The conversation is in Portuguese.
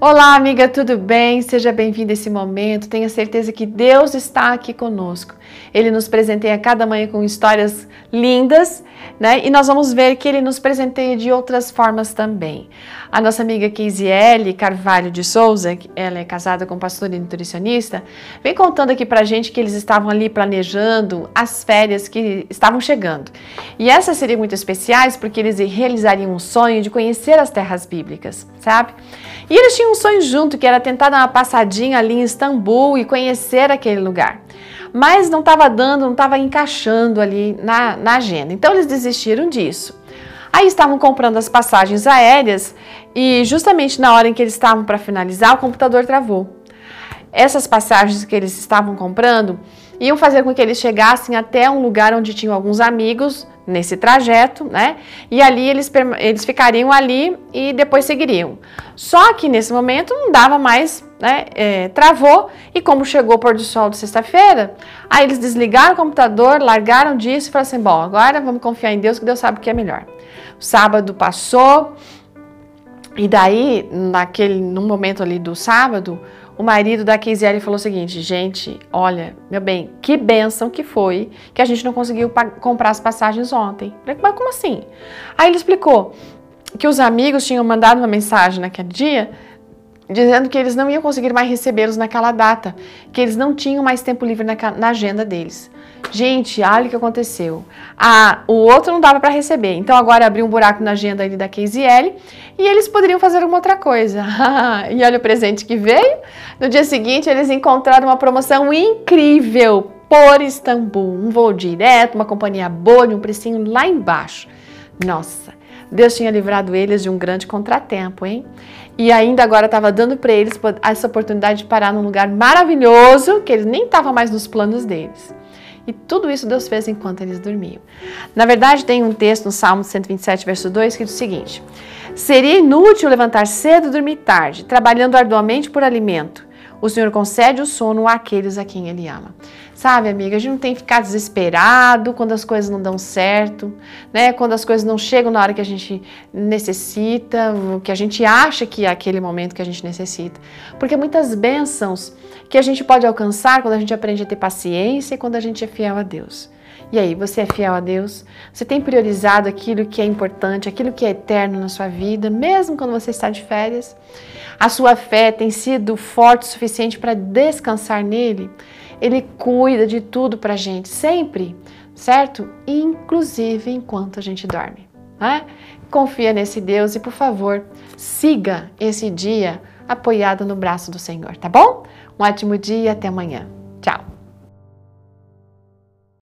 Olá, amiga, tudo bem? Seja bem-vinda a esse momento. Tenha certeza que Deus está aqui conosco. Ele nos presenteia cada manhã com histórias lindas, né? E nós vamos ver que ele nos presenteia de outras formas também. A nossa amiga Keisiele Carvalho de Souza, ela é casada com um pastor e nutricionista, vem contando aqui pra gente que eles estavam ali planejando as férias que estavam chegando. E essas seriam muito especiais porque eles realizariam um sonho de conhecer as terras bíblicas, sabe? E eles tinham um sonho junto, que era tentar dar uma passadinha ali em Istambul e conhecer aquele lugar. Mas não estava dando, não estava encaixando ali na, na agenda. Então eles desistiram disso. Aí estavam comprando as passagens aéreas e justamente na hora em que eles estavam para finalizar, o computador travou. Essas passagens que eles estavam comprando iam fazer com que eles chegassem até um lugar onde tinham alguns amigos nesse trajeto, né? E ali eles, eles ficariam ali e depois seguiriam. Só que nesse momento não dava mais, né? É, travou e como chegou o pôr do sol de sexta-feira, aí eles desligaram o computador, largaram disso e falaram assim: bom, agora vamos confiar em Deus que Deus sabe o que é melhor. O sábado passou e daí, naquele, no momento ali do sábado, o marido da Keisiele falou o seguinte: gente, olha, meu bem, que benção que foi que a gente não conseguiu comprar as passagens ontem. Falei, mas como assim? Aí ele explicou que os amigos tinham mandado uma mensagem naquele dia dizendo que eles não iam conseguir mais recebê-los naquela data, que eles não tinham mais tempo livre na, na agenda deles. Gente, olha o que aconteceu. Ah, o outro não dava para receber, então agora abriu um buraco na agenda ali da KZL e eles poderiam fazer uma outra coisa. e olha o presente que veio. No dia seguinte, eles encontraram uma promoção incrível por Istambul, um voo direto, uma companhia boa, de um precinho lá embaixo. Nossa, Deus tinha livrado eles de um grande contratempo, hein? E ainda agora estava dando para eles essa oportunidade de parar num lugar maravilhoso que eles nem estavam mais nos planos deles. E tudo isso Deus fez enquanto eles dormiam. Na verdade, tem um texto no Salmo 127, verso 2, que diz o seguinte: Seria inútil levantar cedo e dormir tarde, trabalhando arduamente por alimento. O Senhor concede o sono àqueles a quem Ele ama. Sabe, amiga, a gente não tem que ficar desesperado quando as coisas não dão certo, né? Quando as coisas não chegam na hora que a gente necessita, que a gente acha que é aquele momento que a gente necessita. Porque muitas bênçãos que a gente pode alcançar quando a gente aprende a ter paciência e quando a gente é fiel a Deus. E aí, você é fiel a Deus? Você tem priorizado aquilo que é importante, aquilo que é eterno na sua vida, mesmo quando você está de férias? A sua fé tem sido forte o suficiente para descansar nele? Ele cuida de tudo para a gente, sempre, certo? Inclusive enquanto a gente dorme. Né? Confia nesse Deus e, por favor, siga esse dia apoiado no braço do Senhor, tá bom? Um ótimo dia até amanhã.